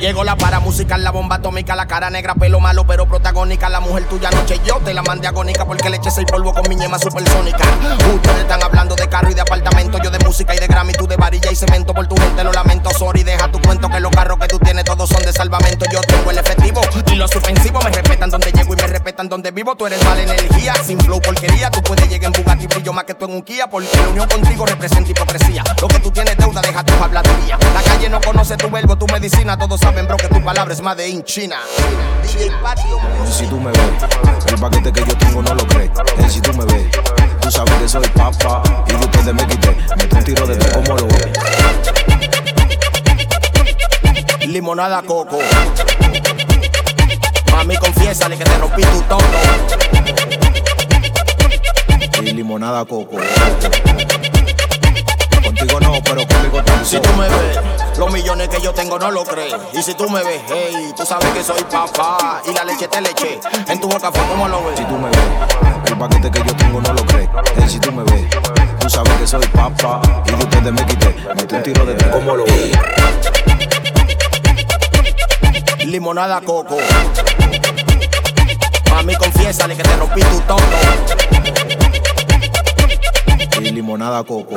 Llegó la para musical, la bomba atómica, la cara negra, pelo malo, pero protagónica. La mujer tuya noche yo te la mandé agónica porque le eché seis polvo con mi ñema supersónica. Ustedes están hablando de carro y de apartamento, yo de música y de Grammy, tú de varilla y cemento. Por tu gente lo lamento, sorry, deja tu cuento que los carros que tú tienes todos son de salvamento. Yo tengo el efectivo y los ofensivos me respetan donde llego y me respetan donde vivo. Tú eres mala energía, sin flow porquería. Tú puedes llegar en Bugatti brillo más que tú en un Kia porque la unión contigo representa hipocresía. Lo que tú tienes deuda, deja tu habladuría. La calle no conoce tu verbo, tu medicina, todos saben, bro, que tu palabra es más de in China. Si tú me ves, el paquete que yo tengo no lo crees. si tú me ves, tú sabes que soy papá y de ustedes me quité. Mete un tiro de ti como lo ves. Limonada coco. Mami, confiésale que te rompí tu todo. Y limonada coco. Contigo no, pero conmigo tampoco. Si tú me ves, los millones que yo tengo no lo crees. Y si tú me ves, hey, tú sabes que soy papá. Y la leche te leche. En tu boca fue como lo ves. Si tú me ves, el paquete que yo tengo no lo crees. Hey, si tú me ves, tú sabes que soy papá. Y de ustedes me quité. Mete un tiro de ti como lo ves. Limonada coco. Mami, confiésale que te rompí tu todo. Y limonada coco.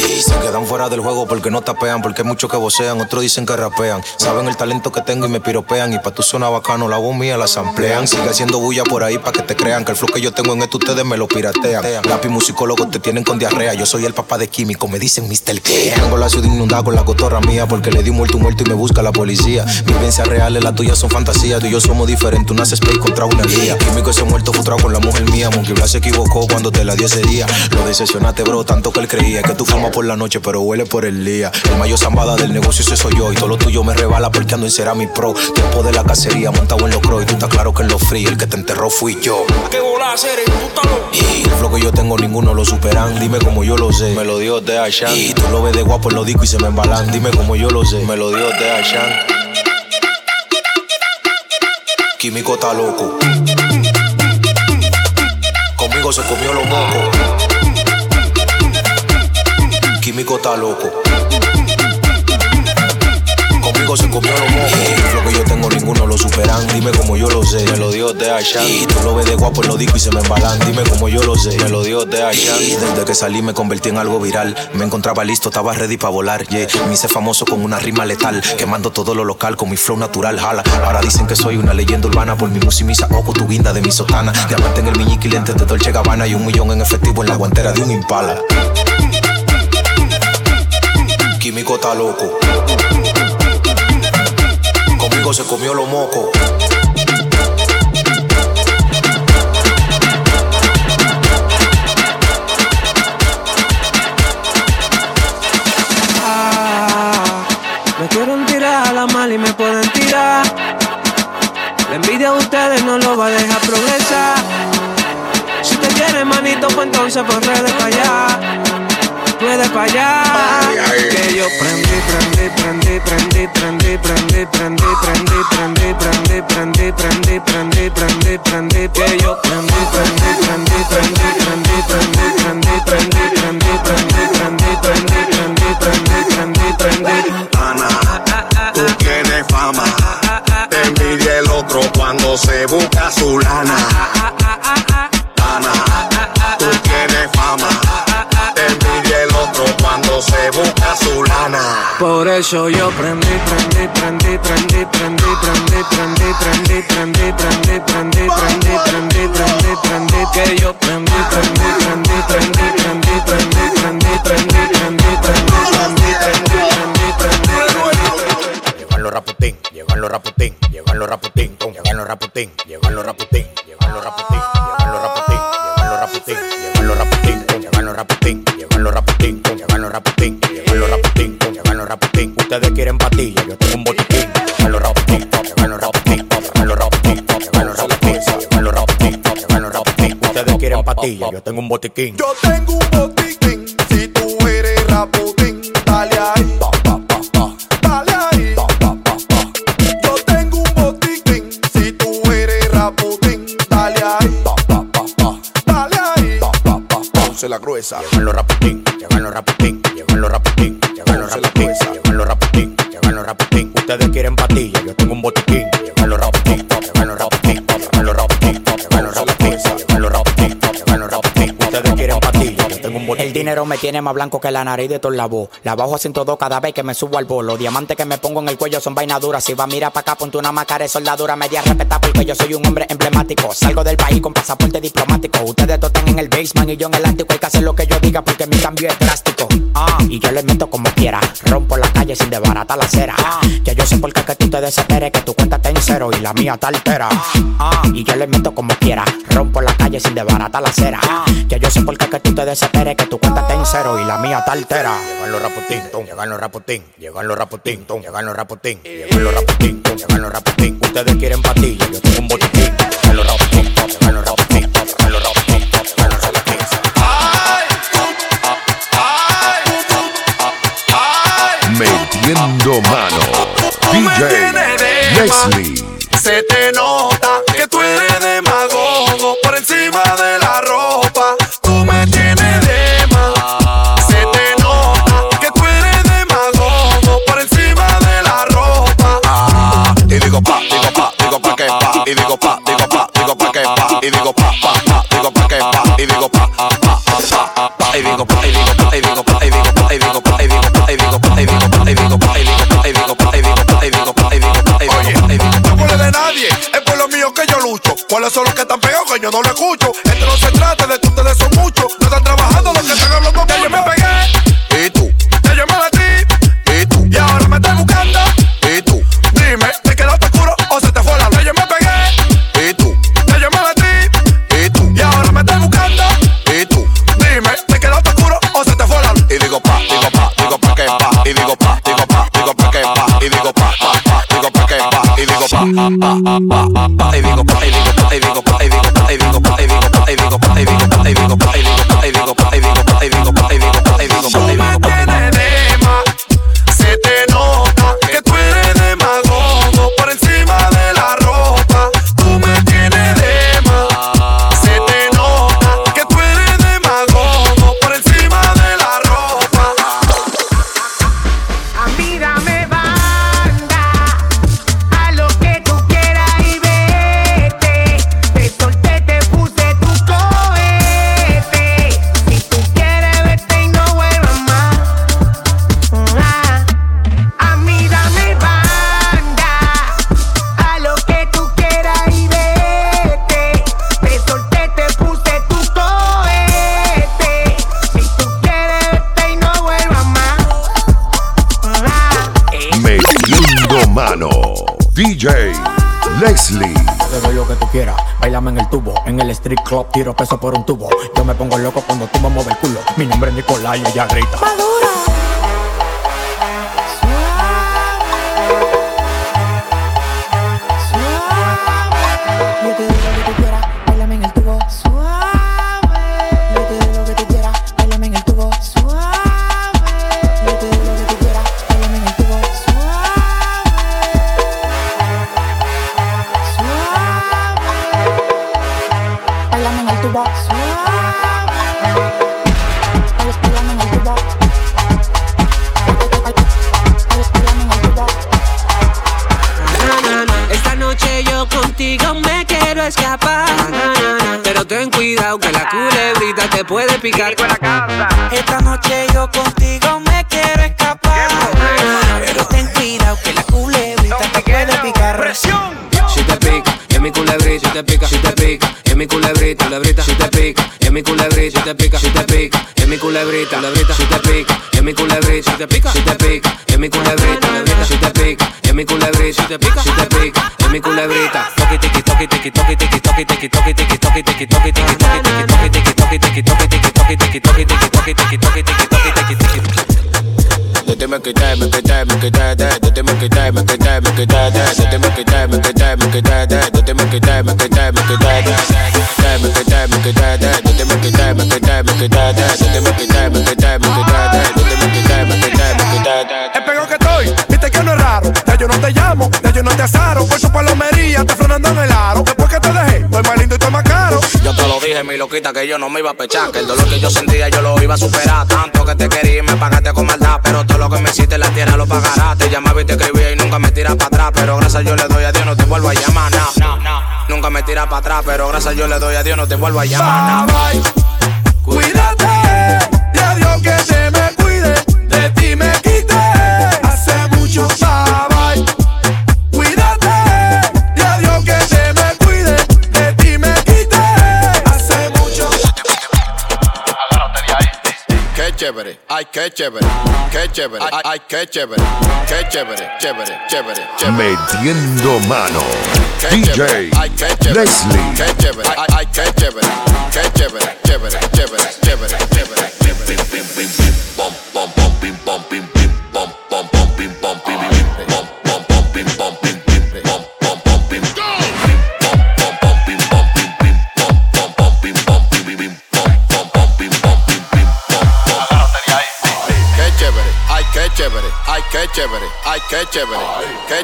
Se quedan fuera del juego porque no tapean, porque hay muchos que vocean, otros dicen que rapean. Saben el talento que tengo y me piropean. Y pa' tu zona bacano, la voz mía la samplean. Sigue haciendo bulla por ahí pa' que te crean que el flow que yo tengo en esto ustedes me lo piratean. Lápiz musicólogos te tienen con diarrea. Yo soy el papá de químico, me dicen Mr. K. Tengo la ciudad inundada con la cotorra mía porque le di un muerto un muerto y me busca la policía. Vivencias reales, las tuyas son fantasías. Tú y yo somos diferentes, tú naces space contra una guía. Químico ese muerto frustrado con la mujer mía. Monkey Blas se equivocó cuando te la dio ese día. Lo decepcionaste, bro, tanto que él creía que tú por la noche, pero huele por el día. El mayor zambada del negocio, ese soy yo. Y todo lo tuyo me rebala porque ando en Cerami Pro. Tiempo de la cacería, montado en los crow. Y tú estás claro que en los free, el que te enterró fui yo. ¿Qué bola hacer? Y el flow que yo tengo, ninguno lo superan. Dime como yo lo sé. Me lo dio de Ashan. Y tú lo ves de guapo en los discos y se me embalan. Dime como yo lo sé. Me lo dio de Ashan. Químico está loco. Conmigo se comió los mocos. Químico está loco. Conmigo se comió los mocos. Lo que yo tengo ninguno lo superan. Dime como yo lo sé. Me lo dio de Ashan. Y tú lo ves de guapo en los discos y se me embalan. Dime como yo lo sé. Me lo dio de Ashan. Y desde que salí me convertí en algo viral. Me encontraba listo, estaba ready para volar. Yeah. Me hice famoso con una rima letal. Quemando todo lo local con mi flow natural. Jala. Ahora dicen que soy una leyenda urbana por mi música y mi saoco, tu guinda de mi sotana. Diamante en el miñique y lentes de Dolce Gabbana. Y un millón en efectivo en la guantera de un impala. Químico está loco. Conmigo se comió los mocos. Me quieren tirar a la mal y me pueden tirar. La envidia de ustedes no lo va a dejar progresar. Si te quieren manito, pues entonces pues redes para allá. Puede para allá. Que yo prendí, prendí, prendí, prendí, prendí, prendí, prendí, prendí, prendí, prendí, prendí, prendí, prendí, prendí, prendí, que yo prendí, prendí, prendí, prendí, prendí, prendí, prendí, prendí, prendí, prendí, prendí, prendí, eso yo prendí, prendí, prendí, prendí, prendí, prendí, prendí, prendí, prendí, prendí, prendí, prendí, prendí, prendí, prendí, que yo prendí, prendí, prendí, prendí, prendí, prendí, prendí, prendí, prendí, prendí, prendí, prendí, prendí, prendí. Llegan los raputín, llegan los raputín, llegan los raputín, llegan los raputín, llegan los raputín, llegan los raputín, llegan los raputín, llegan los raputín, llegan los raputín, llegan los raputín, llegan los raputín, llegan los raputín, llegan los raputín, llegan los raputín ustedes quieren patilla, yo tengo un botiquín. Me lo robo, me lo robo, me lo robo, me lo robo, me lo robo, me lo. Ustedes quieren patilla, yo tengo un botiquín. Yo tengo un botiquín, si tú eres raputín, dale ahí. Dale ahí. Yo tengo un botiquín, dale ahí. Dale ahí. Dale ahí. Me tiene más blanco que la nariz de todo la voz. La bajo a 102 cada vez que me subo al bolo. Diamantes que me pongo en el cuello son vainas duras. Si va a mirar pa' acá, ponte una máscara de soldadura media respetada porque yo soy un hombre emblemático. Salgo del país con pasaporte diplomático. Ustedes están en el basement y yo en el ático. Hay que hacer lo que yo diga porque mi cambio es drástico. Ah, y yo les meto como quiera. Rompo la calle sin desbaratar la acera. Ah, que yo sé por qué que tú te desesperes, que tu cuenta está en cero y la mía está altera. Ah, y yo les meto como quiera. Rompo la calle sin desbaratar la acera. Ah, que yo sé por qué que tú te desesperes, que tu cuenta está en cero y la mía está altera. Llegan los rapotín, tom, llegan los rapotín, llegan los rapotín, tom, llegan los rapotín, llegan los rapotín, tom, llegan los rapotín. Ustedes quieren patilla, yo tengo un botiquín. Llegan los rapotín, tom, llegan los rapotín, tom, llegan los rapotín, tom, llegan los rapotín. Metiendo mano. DJ Leslie. Se te nota y digo pa, digo pa, digo pa que pa, y digo pa, pa, pa, digo pa que pa, y digo pa, pa, pa, pa, y digo pa, y digo pa, y digo pa, y digo pa, y digo pa, y digo pa, y digo pa, y digo pa, y digo pa, y digo pa, y digo pa, y digo pa, y digo pa, y digo pa, y digo pa. No de nadie, es por lo mío que yo lucho. ¿Cuáles son los que están pegados que yo no lo escucho? Esto no se trata de que tiro peso por un tubo. Yo me pongo loco cuando tú me mueves el culo. Mi nombre es Nicolás y ella grita. Yo culebrita, si te pica, es mi culebrita, si te pica, si te pica, mi culebrita, culebrita, si te pica, es mi culebrita, si te pica, si te pica, es mi culebrita, si te pica, es mi culebrita, si te pica, te pica, es mi culebrita. Toki tiki toki tiki toki tiki toki tiki toki tiki toki tiki toki tiki toki tiki toki tiki toki tiki toki tiki toki tiki toki tiki toki tiki toki tiki toki tiki tiki Dete me quité, me quité, me quité, dete me quité, me quité, me quité, me quité, me quité, me quité, me quité, me quité, me quité, me quité, me quité, me me quité, me quité, dete me quité, me quité, me quité, dete me quité, me quité, me quité. Es pegado que estoy, viste que no es raro. Ya yo no te llamo, ya yo no te. Por su palomería, te frenando en el aro. Después que te dejé, estoy más lindo y estoy más caro. Yo te lo dije mi loquita, que yo no me iba a pechar. Que el dolor que yo sentía yo lo iba a superar. Tanto que te quería y me pagaste con maldad. Pero todo lo que me hiciste en la tierra lo pagará. Te llamaba y te escribía y nunca me tiras para atrás. Pero gracias yo le doy a Dios, no te vuelvo a llamar. No. Nunca me tiras para atrás. Pero gracias yo le doy a Dios, no te vuelvo a llamar. Bye. Cuídate, ay, qué chévere, qué chévere, ay, ay, qué chévere, qué chévere, chévere, chévere, chévere. Metiendo mano. Qué DJ chévere, ay, qué chévere, Leslie. Qué chévere, ay, ay, qué chévere, qué chévere, chévere, chévere, chévere, chévere.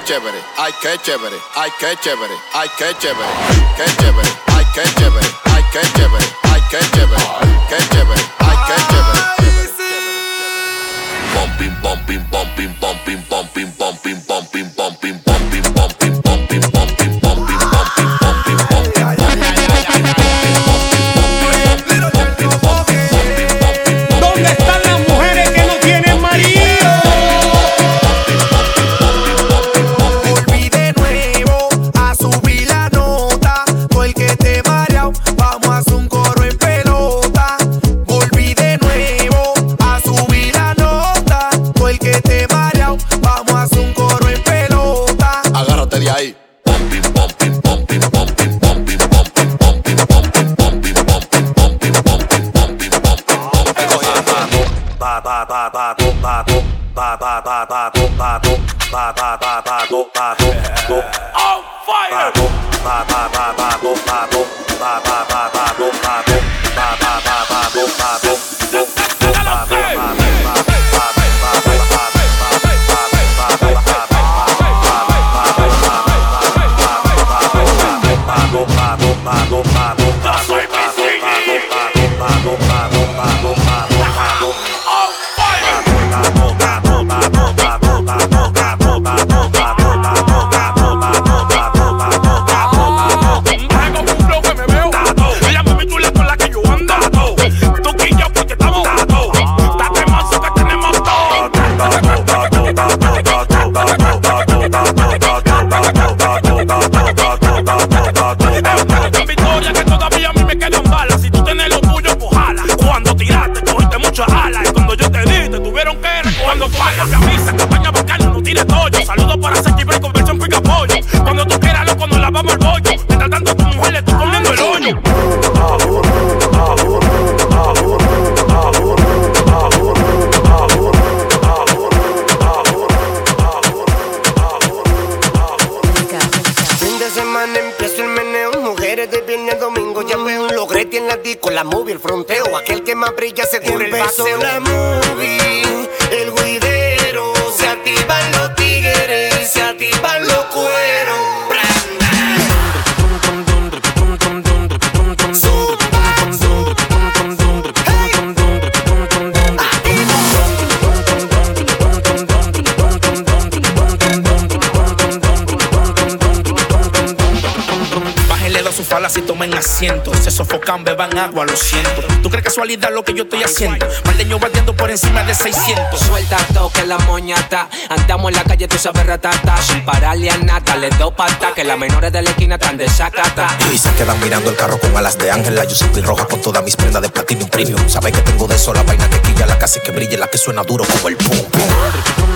Chévere, ay, qué chévere, ay, qué chévere, ay, qué chévere, qué chévere, ay, qué chévere, ay, qué chévere, ay, qué chévere, Fin de semana empiezo el meneo, mujeres de viernes a domingo ya veo un logrete en la disco, la movie, el fronteo, aquel que más brilla se tiene el paseo. la y tomen asiento. Se sofocan, beban agua, lo siento. ¿Tú crees casualidad lo que yo estoy haciendo? Maldeño batiendo por encima de 600. Suelta toque la moñata. Andamos en la calle, tú sabes ratata. Sin pararle a nada, le doy pata. Que las menores de la esquina están de sacata. Y se quedan mirando el carro con alas de ángel, la yo roja con todas mis prendas de platinum premium. Sabes que tengo de eso la vaina que quilla, la casa que brille, la que suena duro como el pum pum.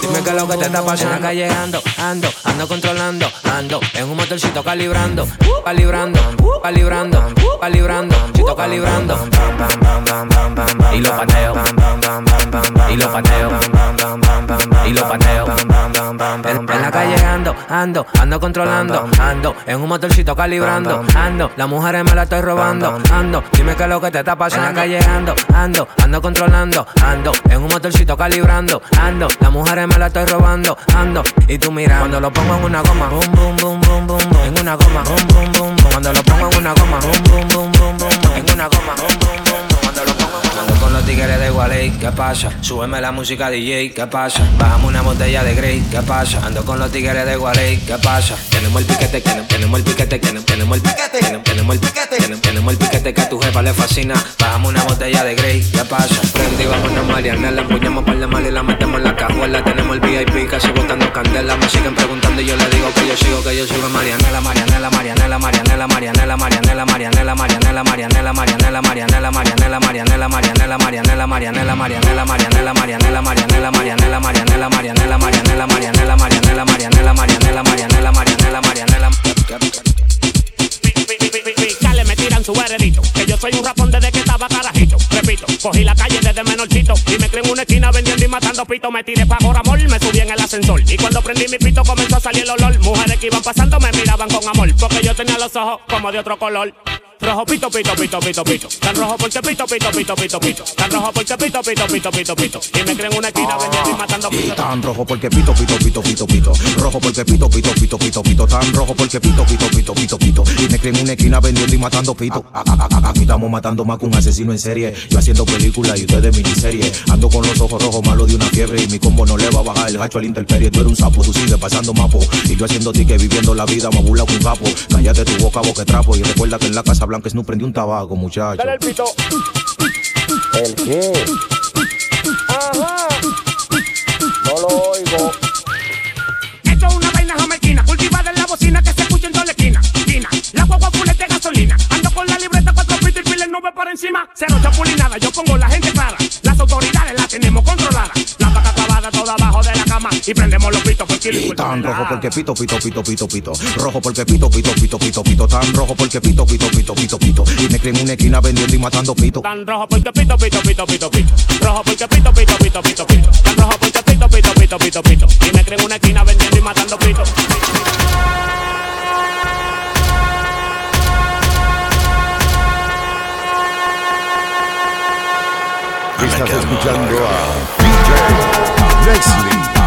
Dime que lo que te está pasando acá llegando. Ando, ando controlando. Ando en un motorcito calibrando. Calibrando, calibrando, calibrando. Chito calibrando. Y lo pateo. Y lo pateo. y lo pateo. En, en la calle ando, ando, ando controlando, ando, en un motorcito calibrando, ando, las mujeres me la estoy robando, ando, dime qué es lo que te está pasando. En la calle ando, ando, ando controlando, ando, en un motorcito calibrando, ando, las mujeres me la estoy robando, ando, y tú mira, cuando lo pongo en una goma, boom, boom, boom, boom, boom, boom, en una goma, boom, boom, boom, boom, cuando lo pongo en una goma, boom, boom, boom, boom, boom, boom, en una goma, boom, boom, boom, boom, cuando lo pongo en Ando con los tigres de Gualey, ¿qué pasa? Súbeme la música DJ, ¿qué pasa? Bajamos una botella de Grey, ¿qué pasa? Ando con los tigres de Gualey, ¿qué pasa? Tenemos el piquete, tenemos, tenemos el piquete, tenemos, tenemos el piquete, tenemos, el piquete, tenemos, el piquete que a tu jefa le fascina. Bajamos una botella de Grey, ¿qué pasa? Prendí bajo una Mariana, la empuñamos para la mal y la metemos en la cajuela. Tenemos el VIP casi botando candela. Me siguen preguntando y yo le digo que yo sigo, que yo sigo Marianela, Marianela, Marianela, Marianela, Marianela, Marianela, Marianela, Marianela, Marianela, Marianela, Marianela, Marianela, Marianela, Marianela, Marianela, Marianela, Marianela, Marianela, Marianela, Marianela, Marianela, Marianela, Marianela, Marianela, Marianela, Marianela, Marianela, Marianela, Marianela, Marianela, Marianela, Fiscales me tiran su. Que yo soy un rapón desde que estaba carajito. Repito, cogí la calle desde menorcito. Y me creé en una esquina vendiendo y matando pito. Me tiré pa' amor, me subí en el ascensor. Y cuando prendí mi pito comenzó a salir el olor. Mujeres que iban pasando me miraban con amor. Porque yo tenía los ojos como de otro color. Rojo pito, pito, pito, pito, pito. Tan rojo porque pito, pito, pito, pito, pito. Tan rojo porque pito, pito, pito, pito, pito. Y me creen en una esquina vendiendo y matando pito. tan rojo porque pito, pito, pito, pito, pito. Rojo porque pito, pito, pito, pito, pito. Tan rojo porque pito, pito, pito, pito, pito. Y me creen en una esquina vendiendo y matando pito. Aquí estamos matando más que un asesino en serie. Yo haciendo películas y ustedes miniserie. Ando con los ojos rojos malos de una fiebre. Y mi combo no le va a bajar el hacho al interperie. Tú eres un sapo, tú sigues pasando mapo. Y yo haciendo ticket viviendo la vida, me burla con un capo. Cállate tu boca, boca trapo. Y recuerda que en la Casa Blanca Snoop prendió un tabaco, muchacho. Dale el pito. ¿El qué? No lo oigo. Esto es una vaina jamaiquina, cultivada en la bocina que se escucha en toda la esquina. Esquina, la guagua full es de gasolina. Ando con la libreta, cuatro pitos y piles nube por encima. Cero chapulinada, yo pongo la cama. Y prendemos los pitos por kilo y tan rojo porque pito, pito, pito, pito, pito. Rojo porque pito, pito, pito, pito, pito. Tan rojo porque pito, pito, pito, pito, pito. Y me creen en una esquina vendiendo y matando pito. Tan rojo porque pito, pito, pito, pito, pito. Rojo porque pito, pito, pito, pito, pito. Tan rojo porque pito, pito, pito, pito, pito. Y me creen en una esquina vendiendo y matando pito. Estás escuchando a DJ Leslie.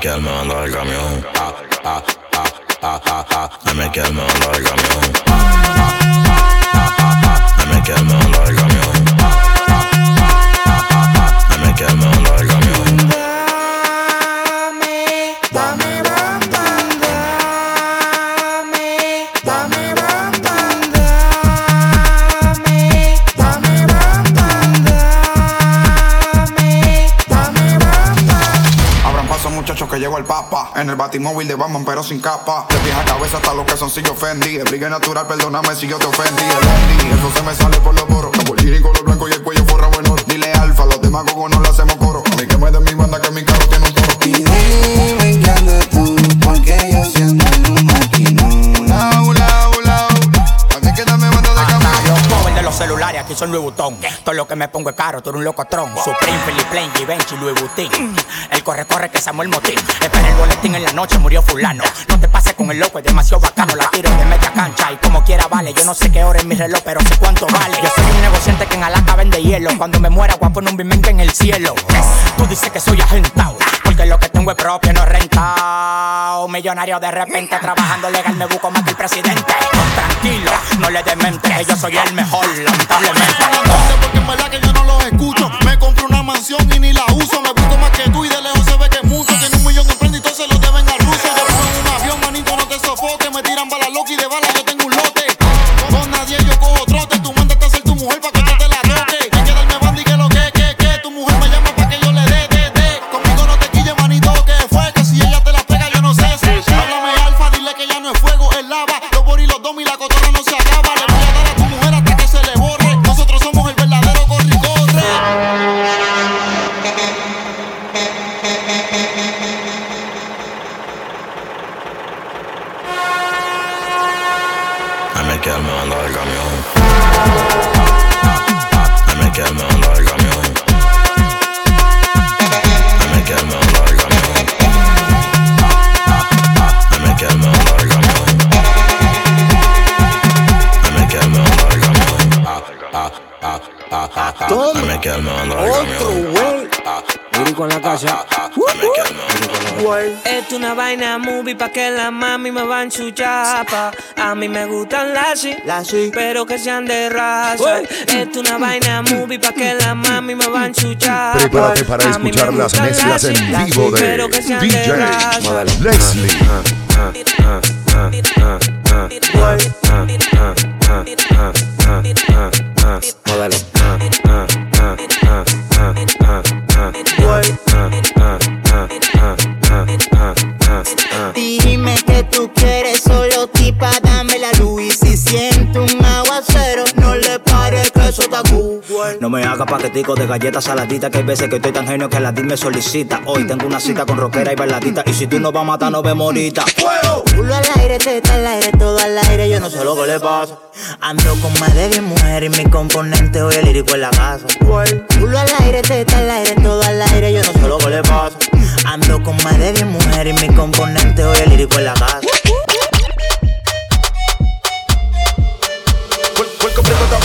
calme, larga mion. Ah, ah, ah, ah, ah, ah, me calme, larga mion. Batimóvil de Batman pero sin capa. De pies a cabeza hasta los calzoncillos Fendi. El brigue natural, perdóname si yo te ofendí. El Fendi, eso se me sale por los poros. Lamborghini color blanco y el cuello forrado en oro. Dile alfa, los demagogos no le hacemos coro. A mí que me den mi banda que mi carro tiene un toro. Y dime qué andas tú, porque yo siendo un maquinón. Lau, lau, lau Así que dame banda de camión Joven de los celulares, aquí son Louis Vuitton. Todo lo que me pongo es caro, tú eres un locotrón. Supreme, Philip Plain, Givenchy, Louis Vuitton. El corre, corre que Samuel Motín. Espera el boletín en la noche, murió fulano. No te pases con el loco, es demasiado bacano. La tiro de media cancha y como quiera vale. Yo no sé qué hora es mi reloj, pero sé cuánto vale. Yo soy un negociante que en Alaska vende hielo. Cuando me muera, guapo en un bimenque en el cielo. Tú dices que soy agentado, porque lo que tengo es propio, no es rentado. Millonario de repente, trabajando legal, me busco más que el presidente. Tranquilo, no le demente, yo soy el mejor, lamentablemente. Camión. Esto una vaina movie pa' que la mami me van su chapa. A mí me gustan las sí, pero que sean de raza. Esto una vaina movie pa' que la mami me van su chapa. Prepárate para escuchar las mezclas las en vivo de pero que sean de DJ. Leslie. Paquetico de galletas saladitas Que hay veces que estoy tan genio que la DIL me solicita Hoy tengo una cita con rockera y bailadita Y si tú no vas a matar, nos vemos ahorita Culo al aire, teta al aire, todo al aire, yo no sé lo que le pasa. Ando con más de 10 mujeres y mi componente hoy el lírico en la casa. Culo al aire, teta al aire, todo al aire, yo no sé lo que le pasa. Ando con más de 10 mujeres y mi componente hoy el lírico en la casa.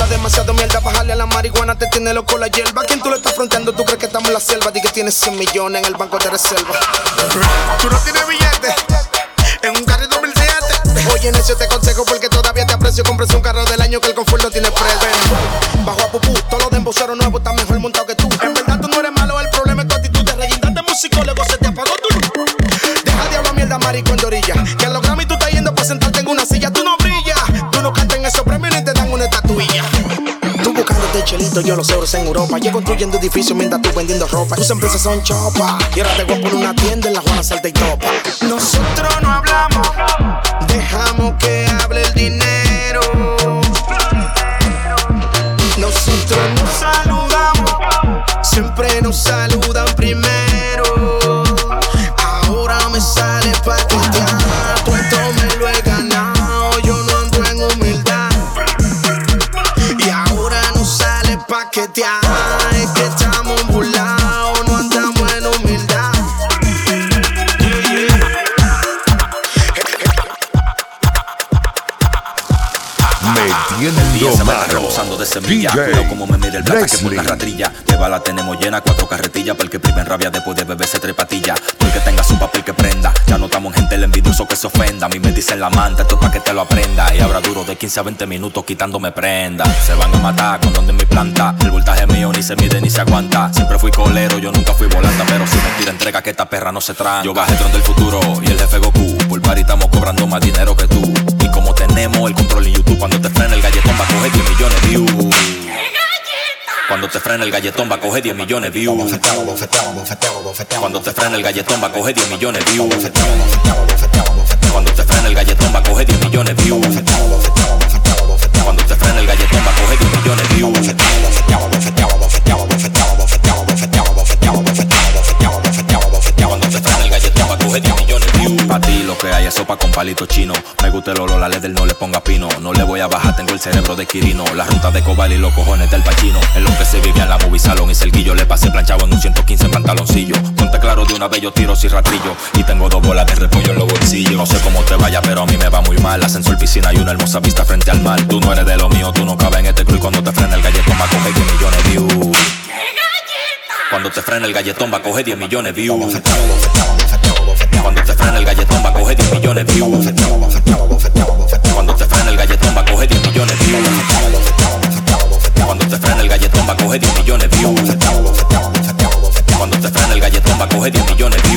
Demasiado mierda Bajarle a la marihuana te tiene loco la hierba. ¿Quién tú le estás fronteando? ¿Tú crees que estamos en la selva? Di que tienes 100 millones en el banco de reserva. Tú no tienes billete En un carro 2007 Oye, necio te aconsejo porque todavía te aprecio. Compres un carro del año que el confort no tiene precio Bajo a pupú, todos los de nuevos Están yo los euros en Europa Yo construyendo edificios mientras tú vendiendo ropa. Tus empresas son chopa Y ahora te voy a poner una tienda en la Juana Salta y Topa. Nosotros no hablamos Dejamos semilla, cuidado como me mide el plata que Leslie. una ratrilla. De bala tenemos llena, cuatro carretillas. Para el que en rabia después de beberse trepatilla. Tú el que tenga su papel que prenda. Ya notamos en gente el envidioso que se ofenda. A mí me dicen la manta, esto es pa' que te lo aprenda. Y ahora duro de 15 a 20 minutos quitándome prenda. Se van a matar con donde mi planta. El voltaje mío ni se mide ni se aguanta. Siempre fui colero, yo nunca fui volanta. Pero si mentira entrega que esta perra no se tranca. Yo bajé el tron del futuro y el jefe frena el galletón va a coger 10 millones de views. Cuando te frena el galletón va a coger 10 millones de views. Cuando te frena el galletón va a coger 10 millones de views. Cuando te frena el galletón va a coger 10 millones de views. Sopa con palito chino. Me gusta el olor, la del no le ponga pino. No le voy a bajar, tengo el cerebro de Quirino. La ruta de Cobal y los cojones del pachino. En lo que se vivía en la movie salón y Selguillo. Le pasé planchado en un 115 en pantaloncillo. Ponte claro de una vez yo tiro sin. Y tengo dos bolas de repollo en los bolsillos. No sé cómo te vaya, pero a mí me va muy mal. Ascensor, piscina y una hermosa vista frente al mar. Tú no eres de lo mío, tú no cabes en este club. Y cuando te frena el galletón va a coger 10 millones de views. Cuando te frena el galletón va a coger 10 millones de views. Cuando te frena el galletón va a coger 10 millones de Cuando te frena el galletón va a coger 10 millones de Cuando te frena el galletón va a coger 10 millones de Cuando te frena el galletón va a coger 10 millones de